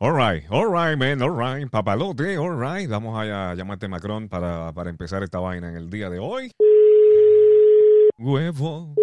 All right, all right, man, all right. Papalote, all right. Vamos a llamarte Macron para, para empezar esta vaina en el día de hoy. Huevo.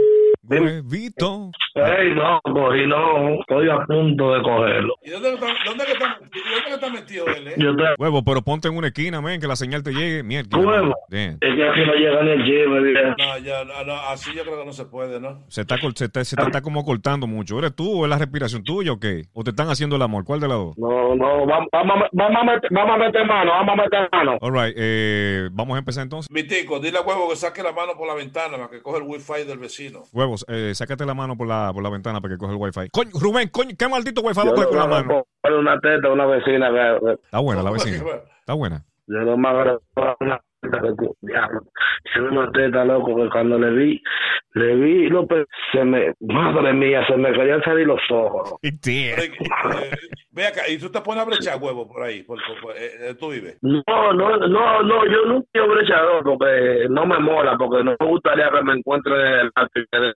Huevito. Ey, no, cogí, no. Estoy a punto de cogerlo. ¿Y dónde está, dónde que está, dónde que está metido él, eh? Yo te... Huevo, pero ponte en una esquina, men, que la señal te llegue. Mierda. Huevo. Es que aquí no llega ni el viejo. No, ya, no, así yo creo que no se puede, ¿no? Se está, se, está, se te está como cortando mucho. ¿Eres tú o es la respiración tuya o qué? ¿O te están haciendo el amor? ¿Cuál de las dos? No, no, vamos, vamos, a- vamos, a meter, vamos a meter mano, vamos a meter mano. All right, eh, vamos a empezar entonces. Mi tico, dile a huevo que saque la mano por la ventana para que coge el wifi del vecino. Eh, sácate la mano por la, por la ventana para que coge el wifi. Coño, Rubén, coño, qué maldito wifi va a coger con la no mano. una teta una vecina Está buena la vecina. Está buena. Yo no me agarro una que una teta, loco, que cuando le vi, le vi, lo pe- se me... Madre mía, se me querían salir los ojos. Eh, ve acá, y tú te pones a brechar huevo por ahí, por, por- por- eh, eh, tú vives. No, no, no, no, yo nunca he brechador porque no me mola, porque no me gustaría que me encuentre el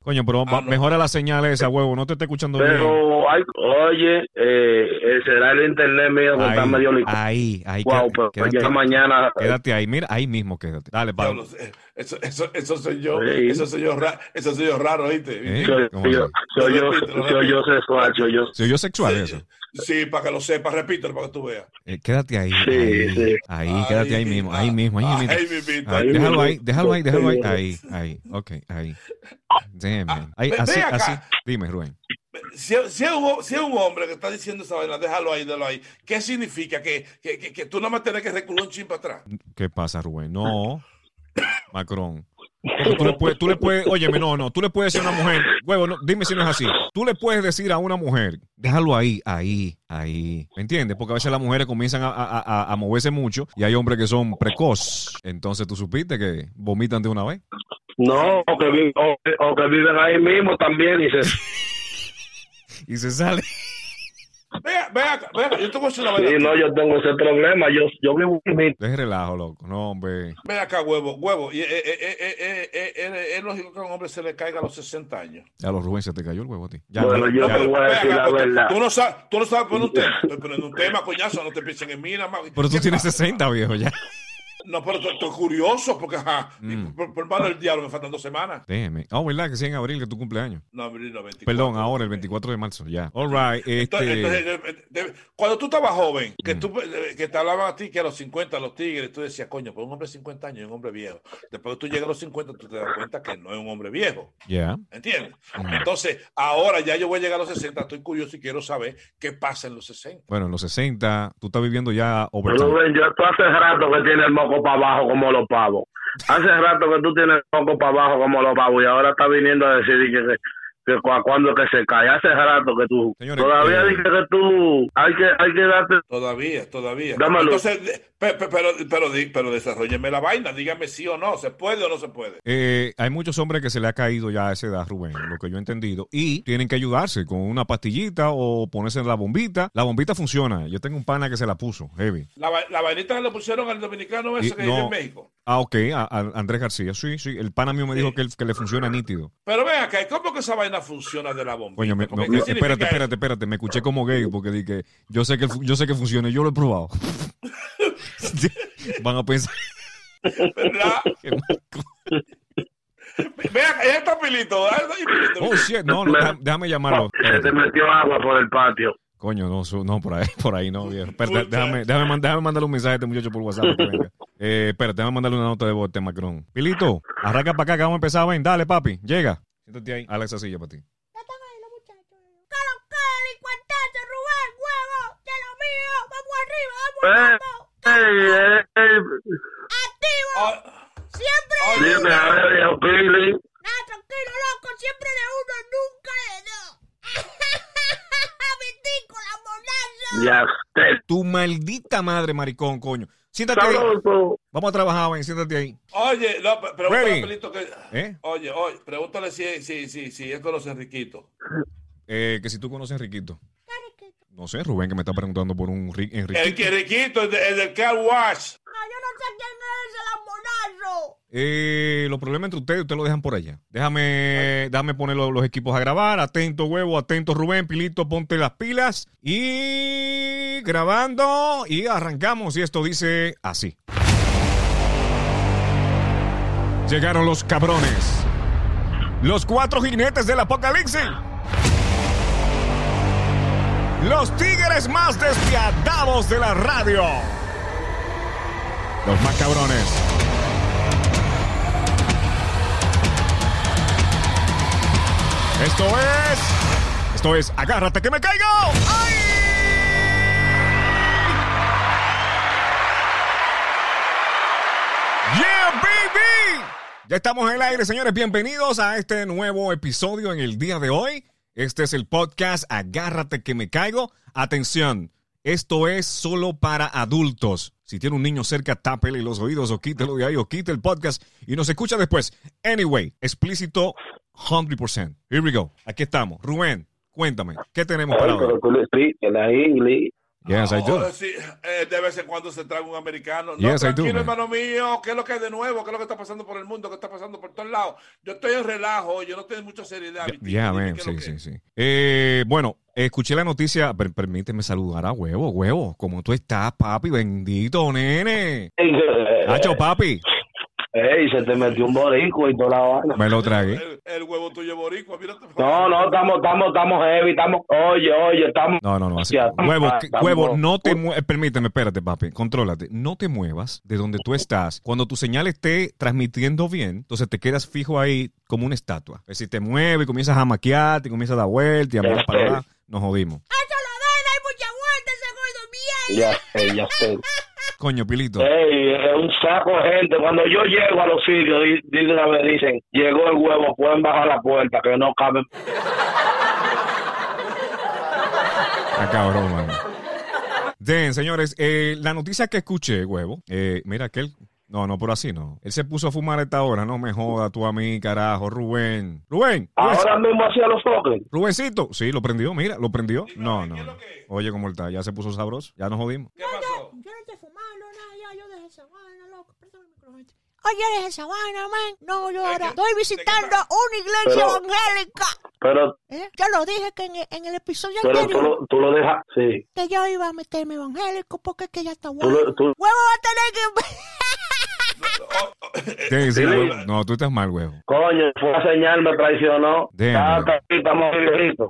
Coño, pero Ah, no. mejora la señal esa, huevo. No te esté escuchando bien. Pero, hay, oye, eh, eh, será el internet mío que está medio licado. ahí, ahí. Wow, pero quédate, mañana. quédate ahí. Mira, ahí mismo quédate. Dale, Pablo. eh, eso, eso, eso soy yo, Sí. eso soy yo, ra- eso soy yo raro, ¿viste? ¿Eh? soy, ¿Cómo yo, soy yo, soy yo sexual, soy yo. ¿Se oyó sexual Sí, eso? Sí, para que lo sepas, repítelo para que tú veas. Eh, quédate ahí. Sí, ahí, sí. ahí, quédate ahí mismo. Ahí mismo, ahí mismo. Ahí, Ahí déjalo mismo. ahí, déjalo ahí, déjalo ahí. Ahí, ahí. Ok, ahí. Damn. Ahí, ve- así, así. Dime, Rubén. Si, si es un, si es un hombre que está diciendo esa vaina, déjalo ahí, déjalo ahí. ¿Qué significa? Que, que, que, que tú no me tienes que recular un chin para atrás. ¿Qué pasa, Rubén? No. Macron. Porque tú le puedes, tú le puedes, óyeme, no, no, tú le puedes decir a una mujer, huevo, no, dime si no es así. Tú le puedes decir a una mujer, déjalo ahí, ahí, ahí. ¿Me entiendes? Porque a veces las mujeres comienzan a, a- a- a moverse mucho y hay hombres que son precoz. Entonces tú supiste que vomitan de una vez. No, o que, o, que- o que viven ahí mismo también y se... Y se sale. Vea, vea, vea, yo te voy a decir una vaina. Sí, no, yo tengo ese problema, yo, yo vivo en mi... Deje relajo, loco. No, hombre. Ve acá, huevo, huevo. Y, eh, eh, eh, eh, eh, eh, eh, es lógico que a un hombre se le caiga a los 60 años. Ya los Rubén se te cayó el huevo a ti. Ya, Bueno, yo ya. te voy a decir acá, la verdad. Tú no sabes, tú no sabes poner un tema. Estoy poniendo un tema, coñazo, no te piensen en mí, nada más. Pero tú ¿Qué tienes pasa? 60, viejo, ya. No, pero estoy, estoy curioso porque, ajá, Mm. por, por mano del diablo me faltan dos semanas. Déjeme. Ah, ¿verdad? Que sí, en abril, que tu cumpleaños. No, abril, no, 24. Perdón, ahora, el 24 de marzo, ya. All right, Entonces, este... entonces, eh, cuando tú estabas joven, que, Mm. tú, que te hablaban a ti que a los 50 los tigres, tú decías, coño, pues un hombre de 50 años es un hombre viejo. Después que tú llegas a los 50, tú te das cuenta que no es un hombre viejo. Ya. ¿Entiendes? Ujú. Entonces, ahora ya yo voy a llegar a los 60, estoy curioso y quiero saber qué pasa en los 60. Bueno, en los 60, tú estás viviendo ya overtime. Rubén, yo tú hace rato que tienes el moco para abajo como los pavos. Hace rato que tú tienes el moco para abajo como los pavos y ahora estás viniendo a decir que, que, que cua- cuando que se cae. Hace rato que tú... Señores, todavía eh, dije que tú... Hay que, hay que darte... Todavía, todavía. Dámelo. Entonces, de- pe- pe- pero, pero, di- pero desarrolleme la vaina, dígame sí o no, ¿se puede o no se puede? Eh, hay muchos hombres que se le ha caído ya a esa edad, Rubén, lo que yo he entendido, y tienen que ayudarse con una pastillita o ponerse la bombita. La bombita funciona. Yo tengo un pana que se la puso, heavy. La, la vainita que le pusieron al dominicano ese Y- que vive no. en México. Ah, ok, a, a Andrés García. Sí, sí. El pana mío me dijo que, el- que le funciona nítido. Pero ven acá, ¿cómo que esa vaina funciona de la bomba? Coño, me- no, no, espérate, espérate, espérate. Me escuché como gay porque dije, yo sé que yo sé que funciona, yo lo he probado. Van a pensar ¿Verdad? que Marco- Ve acá, ya está Pilito. Oh, shit, no, no, déjame, déjame llamarlo. Se te metió agua por el patio. Coño, no, su- no, por ahí, por ahí no, viejo. Déjame, déjame, déjame mandarle un mensaje a este muchacho por WhatsApp. que venga. Eh, espérate, déjame mandarle una nota de voz a este Macron. Pilito, arranca para acá que vamos a empezar. Ven, dale, papi, llega. Siéntate ahí, Alex, esa silla para ti. Ya están ahí los muchachos. ¿Qué lo que, delincuentazo, Rubén, huevo? De lo mío. Vamos arriba, vamos, Eh, vamos. ey, ey, ey, Activo. Ah, Siempre a viejo Pili. Nada, tranquilo, loco. Siempre de uno, nunca de dos. Vitico, la. Ya usted. Tu maldita madre, maricón, coño. Siéntate ahí. Vamos a trabajar, ven, siéntate ahí. Oye, no, pre- pregúntale Pilito que. ¿Eh? Oye, oye, pregúntale si, si, si, si él conoce a Enriquito. Eh, que si tú conoces a Enriquito. No sé, Rubén, que me está preguntando por un Ri- El Enriquito. que Enriquito, el, de- el del car wash. No, yo no sé quién es ese lambonazo. Eh, los problemas entre ustedes, ustedes lo dejan por allá. Déjame, déjame poner los, los equipos a grabar. Atento, huevo, atento, Rubén, Pilito, ponte las pilas. Y grabando y arrancamos. Y esto dice así. Llegaron los cabrones. Los cuatro jinetes del apocalipsis. Los tigres más despiadados de la radio. Los más cabrones. Esto es. Esto es Agárrate que me caigo. ¡Ay! Yeah, baby. Ya estamos en el aire, señores. Bienvenidos a este nuevo episodio en el día de hoy. Este es el podcast Agárrate que me caigo. Atención, esto es solo para adultos. Si tiene un niño cerca, tápele los oídos o quítelo de ahí o quite el podcast y nos escucha después. Anyway, explícito 100%. Here we go. Aquí estamos. Rubén, cuéntame, ¿qué tenemos para hoy? Yes, I do. Sí, eh, de vez en cuando se trae un americano. No, Yes, I do, tranquilo, man. hermano mío. ¿Qué es lo que es de nuevo? ¿Qué es lo que está pasando por el mundo? ¿Qué está pasando por todos lados? Yo estoy en relajo. Yo no tengo mucha seriedad. Ya, yeah, sí, sí, sí. Eh, bueno, escuché la noticia, per- permíteme saludar a huevo, huevo. ¿Cómo tú estás, papi? Bendito, nene. Hacho, papi. Ey, se te metió un boricua y toda la vaina. Me lo tragué. El, el huevo tuyo boricua, mírate. No, no, estamos, estamos, estamos heavy, estamos, oye, oye, estamos. No, no, no. así- Ya, huevo, que- estamos- huevo, no te muevas. Permíteme, espérate, papi. Contrólate. No te muevas de donde tú estás. Cuando tu señal esté transmitiendo bien, entonces te quedas fijo ahí como una estatua. Es decir, te mueves y comienzas a maquiar, te comienzas a dar vueltas y a mirar para allá. Nos jodimos. Eso lo den, hay mucha vuelta ese gordo bien. Ya sé, ya sé. Coño, Pilito. Ey, es un saco de gente. Cuando yo llego a los sitios, di- di de una vez dicen, llegó el huevo, pueden bajar la puerta, que no caben. Está cabrón, mano. Bien, señores, eh, la noticia que escuché, huevo, eh, mira aquel. No, no, por así no. Él se puso a fumar a esta hora, no me joda tú a mí, carajo, Rubén. Rubén, Rubén- Ahora mismo hacía los toques. Rubencito, sí, lo prendió, mira, lo prendió. No, ¿qué no, que? Oye, cómo él está, ya se puso sabroso, ya nos jodimos. ¿Qué pasó? Yo no estoy fumando nada, ya, yo dejé esa vaina, loco. Perdón el micrófono. Oye, dejé esa vaina, man. No, yo ¿De ahora qué- estoy visitando una iglesia Pero- evangélica. Pero, ¿Eh? Yo lo dije que en el, en el episodio pero tú anterior lo, tú lo dejas, sí. que yo iba a meterme evangélico porque es que ya está Tú bueno. lo, tú, Huevo va a tener que... Oh, oh, eh, huevo. No, tú estás mal, huevo. coño, fue la señal, me traicionó. Damn, Ya, man. está- estamos viejitos.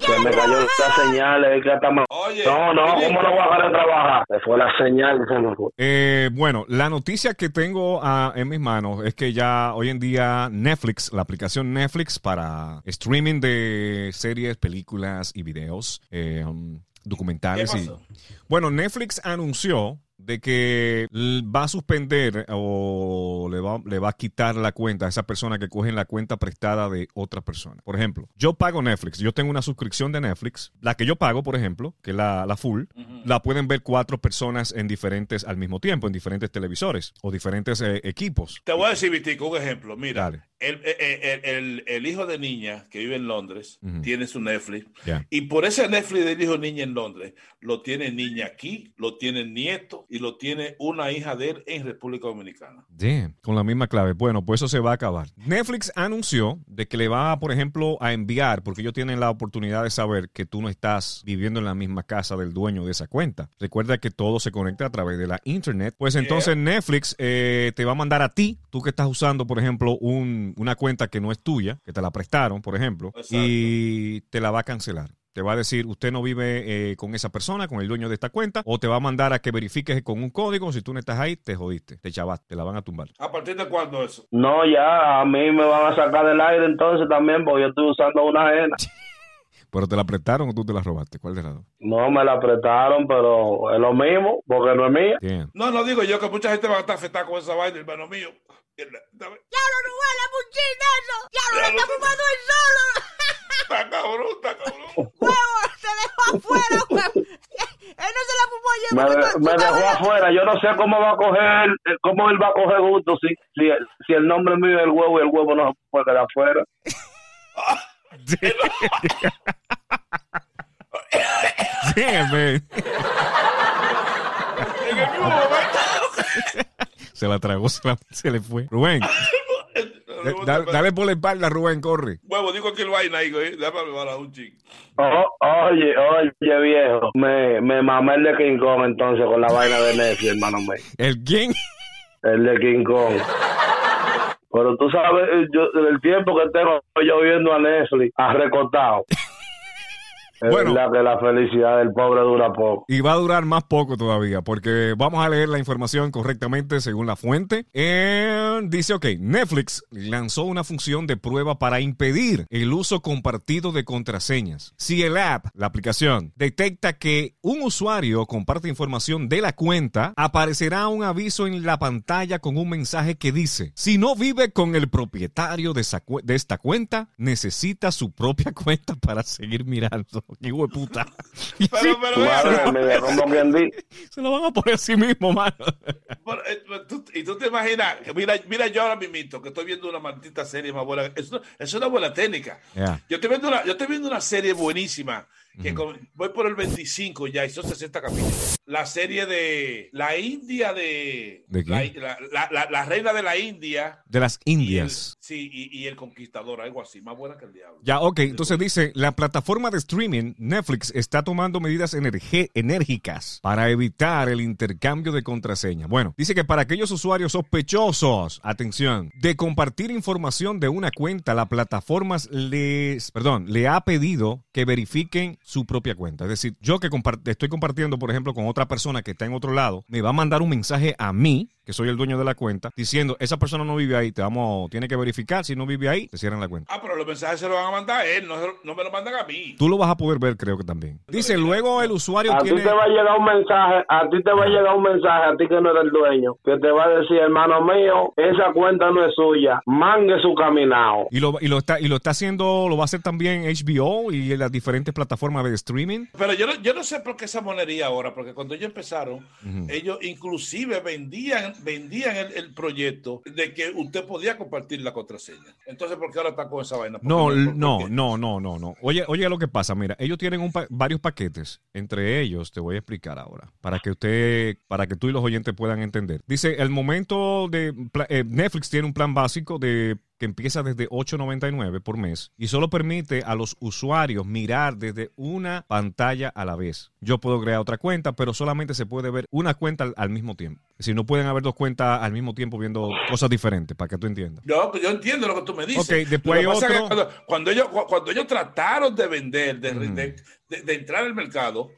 Se me cayó la señal, es que está mal. Oye, No, no, ¿cómo no voy a dejar de trabajar? Se fue la señal, se me fue. Eh, bueno, la noticia que tengo ah, en mis manos es que ya hoy en día Netflix, la aplicación Netflix para streaming de series, películas y videos, eh, um, ¿Qué documentales y? Bueno, Netflix anunció de que va a suspender o le va, le va a quitar la cuenta a esa persona que cogen la cuenta prestada de otra persona. Por ejemplo, yo pago Netflix, yo tengo una suscripción de Netflix, la que yo pago, por ejemplo, que es la, la full, la pueden ver cuatro personas en diferentes al mismo tiempo, en diferentes televisores o diferentes eh, equipos. Te voy a decir, Vitico, un ejemplo. Mira, Dale. el, el- el- el- hijo de niña que vive en Londres tiene su Netflix. Y por ese Netflix del hijo de niña en Londres, lo tiene niña aquí, lo tiene nieto y lo tiene una hija de él en República Dominicana. Damn, con la misma clave. Bueno, pues eso se va a acabar. Netflix anunció de que le va, por ejemplo, a enviar, porque ellos tienen la oportunidad de saber que tú no estás viviendo en la misma casa del dueño de esa cuenta. Recuerda que todo se conecta a través de la internet. Pues entonces Netflix eh, te va a mandar a ti, tú que estás usando, por ejemplo, un- una cuenta que no es tuya, que te la prestaron, por ejemplo, Exacto. y te la va a cancelar. Te va a decir, usted no vive eh, con esa persona, con el dueño de esta cuenta, o te va a mandar a que verifiques con un código. Si tú no estás ahí, te jodiste, te chavaste, te la van a tumbar. ¿A partir de cuándo eso? No, ya, a mí me van a sacar del aire entonces también, porque yo estoy usando una ajena. ¿Pero te la prestaron o tú te la robaste? ¿Cuál de las dos? No, me la apretaron, pero es lo mismo, porque no es mía. Damn. No, no digo yo que mucha gente va a estar afectada con esa vaina, hermano mío. Dame- ¡Diablo, Rubén, la muchina eso! ¡Diablo, le está fumando él solo! Está cabrón, está cabrón. ¡Huevo, se dejó afuera, huevo! Él no se la fumó ayer Me, me dejó estabas- afuera. Yo no sé cómo va a coger, eh, cómo él va a coger gusto si, si, si el nombre mío es el huevo y el huevo no se puede quedar afuera. Damn, man. El. Se la tragó, se, la- se le fue. Rubén, da- da- dale por la espalda, Rubén, corre. Huevo, digo que el vaina ahí, güey. Déjame bajar un ching. Oh, oye, oye, viejo. Me, me mamé el de King Kong entonces con la vaina de Netflix, hermano mío. ¿El quién? El de King Kong. Pero tú sabes, yo, el tiempo que tengo yo viendo a Netflix, arrecotado. Es Bueno. verdad que la felicidad del pobre dura poco. Y va a durar más poco todavía, porque vamos a leer la información correctamente según la fuente. Eh, dice, ok, Netflix lanzó una función de prueba para impedir el uso compartido de contraseñas. Si el app, la aplicación, detecta que un usuario comparte información de la cuenta, aparecerá un aviso en la pantalla con un mensaje que dice, si no vive con el propietario de, esa de esta cuenta, necesita su propia cuenta para seguir mirando. Hijo de puta. Pero, sí, pero, se lo van a poner a sí mismo, mano. Pero, eh, y tú te imaginas, que mira, mira yo ahora mismo que estoy viendo una maldita serie más buena. Es, una- es una buena técnica. Yo estoy viendo una, yo estoy viendo una serie buenísima. Que con- voy por el 25 ya, son 60 capítulos. La serie de la India de. ¿De? La, la- la- la reina de la India. De las y el- Indias. sí, y, y el conquistador, algo así, más buena que el diablo. Ya, ok. Entonces dice, la plataforma de streaming Netflix está tomando medidas enérgicas para evitar el intercambio de contraseñas. Bueno, dice que para aquellos usuarios sospechosos, atención, de compartir información de una cuenta, la plataforma les, perdón, le ha pedido que verifiquen su propia cuenta. Es decir, yo que estoy compartiendo, por ejemplo, con otra persona que está en otro lado, me va a mandar un mensaje a mí, que soy el dueño de la cuenta, diciendo, esa persona no vive ahí, te vamos, tiene que verificar, si no vive ahí, te cierran la cuenta. Ah, pero los mensajes se los van a mandar a él, no, se lo- no me lo mandan a mí. Tú lo vas a poder ver, creo que también. Dice, luego el usuario A ti tiene... te va a llegar un mensaje, a ti te va a llegar un mensaje, a ti que no eres el dueño, que te va a decir, hermano mío, esa cuenta no es suya, mangue su caminado. Y lo, y lo está y lo está haciendo, lo va a hacer también HBO y en las diferentes plataformas de streaming. Pero yo no, yo no sé por qué esa monería ahora, porque cuando ellos empezaron, ellos inclusive vendían, vendían el, el proyecto de que usted podía compartir la contraseña. Entonces, ¿por qué ahora está con esa vaina? ¿Por No, no, no, no, no, no. Oye, oye lo que pasa, mira, ellos tienen un pa- varios paquetes, entre ellos te voy a explicar ahora, para que usted, para que tú y los oyentes puedan entender. Dice, el momento de eh, Netflix tiene un plan básico de que empieza desde 8.99 por mes y solo permite a los usuarios mirar desde una pantalla a la vez. Yo puedo crear otra cuenta, pero solamente se puede ver una cuenta al, al mismo tiempo. Si no pueden haber dos cuentas al mismo tiempo viendo cosas diferentes, para que tú entiendas. No, pues yo entiendo lo que tú me dices. Ok, después hay otro. Cuando, cuando ellos, cu- cuando ellos trataron de vender, de, de- de- de entrar al mercado,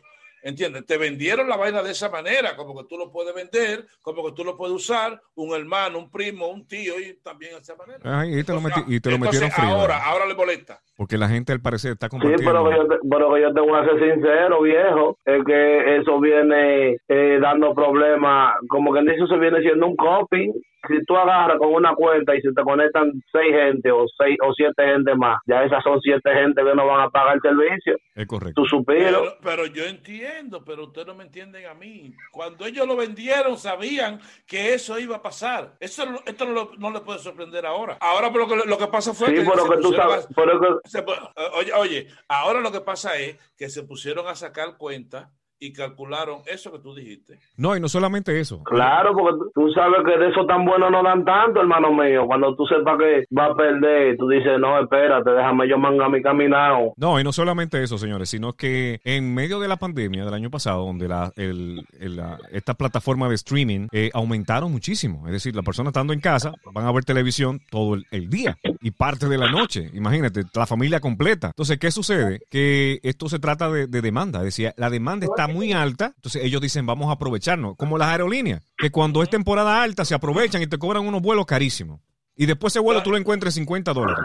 ¿entiendes? Te vendieron la vaina de esa manera, como que tú lo puedes vender, como que tú lo puedes usar, un hermano, un primo, un tío, y también de esa manera. Ay, y te lo, meti- y te lo metieron frío. Ahora, ahora le molesta. Porque la gente al parecer está Sí, compartiendo. pero que, yo te, pero que yo te voy a ser sincero, viejo, es que eso viene eh, dando problemas, como que dice, eso viene siendo un coping. Si tú agarras con una cuenta y se te conectan seis gente o seis o siete gente más, ya esas son siete gente que no van a pagar el servicio. Es correcto. Tú. Pero, pero yo entiendo, pero ustedes no me entienden a mí. Cuando ellos lo vendieron, sabían que eso iba a pasar. Eso, no- esto no, lo- no le puede sorprender ahora. Ahora pero lo que, lo que pasa fue Sí, que... pero se que tú sabes, a- pero que, se pu- eh, oye, oye, ahora lo que pasa es que se pusieron a sacar cuentas y calcularon eso que tú dijiste. No, y no solamente eso. Claro, porque tú- sabes que de eso tan bueno no dan tanto, hermano mío. Cuando tú sepas que va a perder, tú dices, no, espérate, déjame yo manga mi caminado. No, y no solamente eso, señores, sino que en medio de la pandemia del año pasado, donde la, el, el- la- esta plataforma de streaming eh, aumentaron muchísimo. Es decir, las personas estando en casa van a ver televisión todo el, el día y parte de la noche. Imagínate, la familia completa. Entonces, ¿qué sucede? Que esto se trata de, de demanda. Decir, la demanda está muy alta. Entonces, ellos dicen, vamos a aprovecharnos. Como las aerolíneas, que cuando es temporada alta se aprovechan y te cobran unos vuelos carísimos. Y después ese vuelo tú lo encuentras en 50 dólares.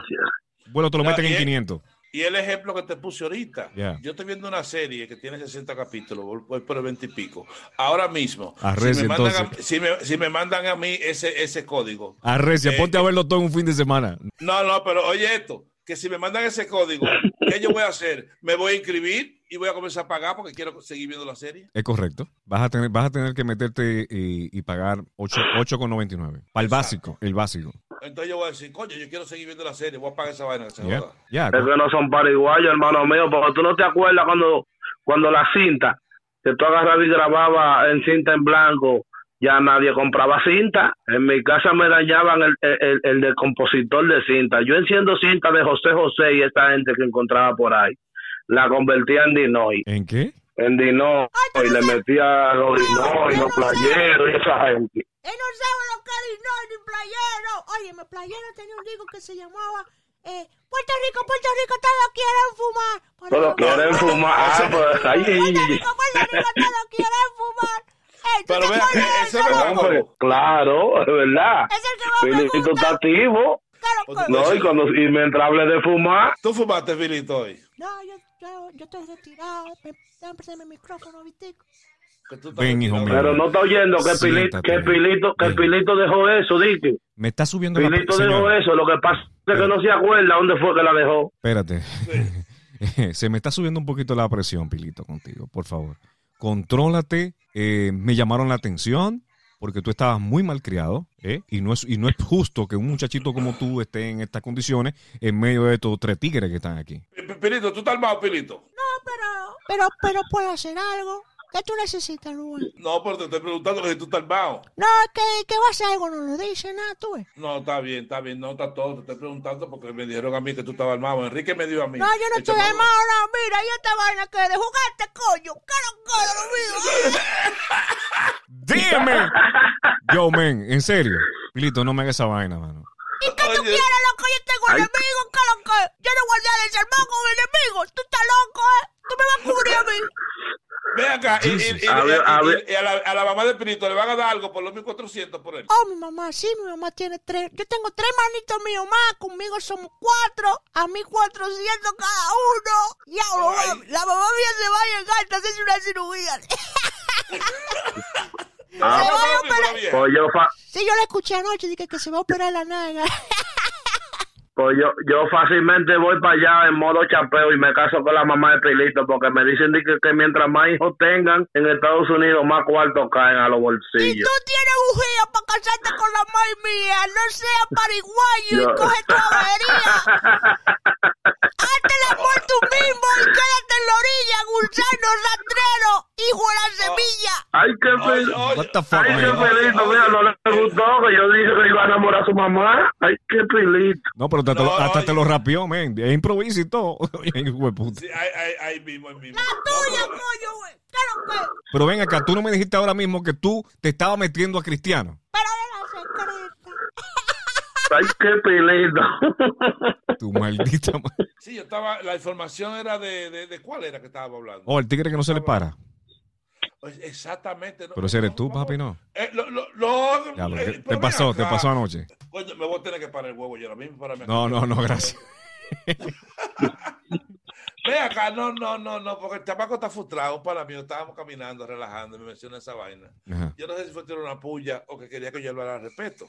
El vuelo te lo Ya, meten en es- 500. Y el ejemplo que te puse ahorita, yo estoy viendo una serie que tiene 60 capítulos, voy- por el 20 y pico. Ahora mismo, Arrecia, si, me mandan a, si, me, si me mandan a mí ese, ese código, Arrecia, Eh, ponte a verlo todo en un fin de semana. no, no, pero oye esto, que si me mandan ese código, ¿qué yo voy a hacer? Me voy a inscribir y voy a comenzar a pagar porque quiero seguir viendo la serie. Es correcto. Vas a tener, vas a tener que meterte y, y pagar 8 8,99. Para el básico, el básico. Entonces yo voy a decir, coño, yo quiero seguir viendo la serie, voy a pagar esa vaina. que se Ya, joda. ya. Es que no son paraguayos, hermano mío, porque tú no te acuerdas cuando, cuando la cinta, que tú agarrabas y grababas en cinta en blanco, ya nadie compraba cinta. En mi casa me dañaban el, el, el del compositor de cinta. Yo enciendo cinta de José José y esta gente que encontraba por ahí. La convertía en Dinoy. ¿En qué? En Dinoy. Y le metía los Dinoy, los playeros y esa gente. Él no sabe lo que es Illinois ni playero. Oye, mi playero tenía un disco que se llamaba eh, Puerto Rico, Puerto Rico, todos quieren fumar. Todos quieren fumar. Ah, pues ahí. Puerto Rico, Puerto Rico, todos quieren fumar. Ey, ¿tú Pero te ve, acuerdas de ese es? Hombre, claro, es verdad. Es el que está activo. No, y, cuando, y mientras hable de fumar, ¿Tú fumaste, Filito, hoy? No, yo, yo, yo estoy retirado. Me, mi micrófono, Vitico. Que tú estás Ven, hijo mío. pero no está oyendo que Pilito, que Pilito, que. Pilito dejó eso, dije. Me está subiendo la Pilito dejó eso, lo que pasa es que no se acuerda dónde fue que la dejó. Espérate. Se me está subiendo un poquito la presión, Pilito, contigo, por favor. Contrólate. eh, me llamaron la atención porque tú estabas muy malcriado, ¿eh? Y no es y no es justo que un muchachito como tú esté en estas condiciones en medio de estos tres tigres que están aquí. P- Pilito, ¿tú estás armado, Pilito? No, pero, pero, pero puedo hacer algo. ¿Qué tú necesitas, Rubén? No, pero te estoy preguntando que si tú estás armado. No, es que, que va a hacer algo, no lo dice nada, tú ves. No, está bien, está bien, no está todo. Te estoy preguntando porque me dijeron a mí que tú estabas armado. Enrique me dio a mí. No, yo no estoy armado, no, mira, y esta vaina que de jugarte, coño. Caro, caro, lo mío. ¡Dígame! Yo, men, en serio. Pilito, no me hagas esa vaina, mano. ¿Y qué tú quieres, loco? Yo tengo Ay. enemigos, ¿qué lo que? Yo no dar el sermón con enemigos. Tú estás loco, ¿eh? Tú me vas a cubrir a mí. Ve acá, y, y- y- y- A ver, a y- ver. y a, la, a la mamá de Pilito le van a dar algo por los 1400 por él. Oh, mi mamá, sí, mi mamá tiene tres. Yo tengo tres manitos míos más. Conmigo somos cuatro. A mí 400 cada uno. Ya, la mamá mía se va a llegar a hacerse una cirugía. Ah, Se va a operar. pues yo, fa- Sí, yo la escuché anoche. Dije que se va a operar la naga. Pues yo, yo fácilmente voy para allá en modo chapeo y me caso con la mamá de Pilito porque me dicen que, que mientras más hijos tengan en Estados Unidos, más cuartos caen a los Y bolsillos. tú tienes bujía para casarte con la madre mía. No sea pariguayo y coge tu avería. Hazte el amor tú mismo y quédate en la orilla, gusano rastrero, hijo de la semilla. Ay, qué feliz. oye, What the fuck, Ay, qué man? pelito, mira, no le gustó que yo dije que iba a enamorar a su mamá. Ay, qué pelito. No, pero hasta, te, No, lo- hasta oye. te lo rapió, men. Es improviso y todo. Hijo de puta. Sí, ahí, mismo, ahí mismo. La No, tuya, coño, güey. Claro que. Pero ven acá, tú no me dijiste ahora mismo que tú te estabas metiendo a Cristiano. Pero la. Ay, qué pelito. Tu maldita madre. Sí, yo estaba, la información era de, de, de cuál era que estábamos hablando. Oh, el tigre que no se le para. Pues Exactamente. no, Pero ese eres no, tú, papi, ¿no? Eh, lo, lo, lo- Ya, lo- eh, ¿qué pero te pasó? ¿Te pasó anoche? Coño, me voy a tener que parar el huevo yo ahora mismo para mí. No, no, no, gracias. Ve acá, no, no, no, no, porque el chamaco está frustrado para mí. Estábamos caminando, relajando, y me menciona esa vaina. Ajá. Yo no sé si fue tirar una puya o que quería que yo hablara al respeto.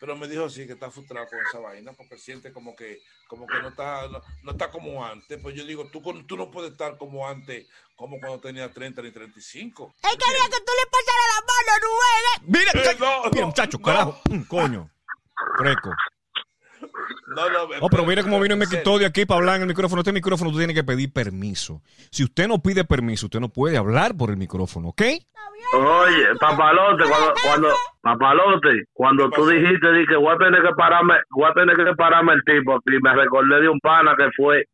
Pero me dijo sí que está frustrado con esa vaina porque siente como que como que no está no, no está como antes. Pues yo digo, tú, con- tú no puedes estar como antes, como cuando tenía 30 ni 35. Él quería que tú le pasaras la mano, Rubén. Mira, Eh, ca- no, mira, no, muchacho, no. carajo. Mm, coño. Fresco. No, no, Oh, pero mira cómo vino y me quitó de aquí para hablar en el micrófono. Este micrófono tú tienes que pedir permiso. Si usted no pide permiso, usted no puede hablar por el micrófono, ¿ok? Oye, papalote, cuando, cuando, papalote, cuando ¿Qué tú dijiste, dije, voy a tener que pararme, voy a tener que pararme el tipo aquí, me recordé de un pana que fue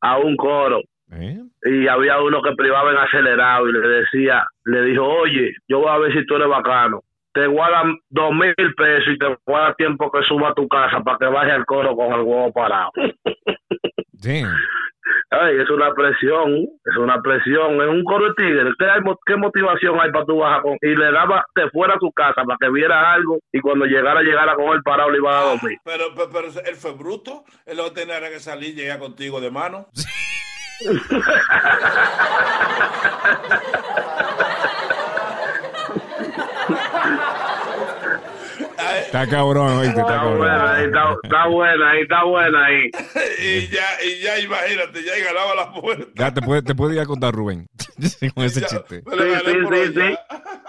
a un coro ¿Eh? y había uno que privaba en acelerado y le decía, le dijo, oye, yo voy a ver si tú eres bacano. Te guardan dos mil pesos y te guarda tiempo que suba a tu casa para que vaya al coro con el huevo parado. Damn. Ay, es una presión, es una presión, es un coro de tigre. ¿Qué, hay qué motivación hay para tú bajar con.? Y le daba, te fuera a su casa para que viera algo y cuando llegara, llegara con el parado le iba a dormir. Pero, pero, pero él fue bruto. Él no tenía que salir y llegar contigo de mano. Ay, Está cabrón, oíste, está Está buena ahí, cabrón. está, está buena ahí, está buena ahí. y ya, y ya imagínate, ya ganaba la puerta. Ya te puede, te puede ir a contar Rubén con ese Ya, chiste. Sí, sí, sí, allá. sí.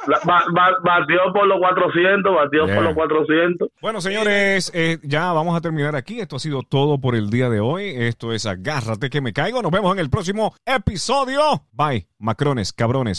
La- ba- ba- batió por los 400, batió Yeah. por los 400. Bueno, señores, eh, ya vamos a terminar aquí. Esto ha sido todo por el día de hoy. Esto es Agárrate que me caigo. Nos vemos en el próximo episodio. Bye, macrones, cabrones.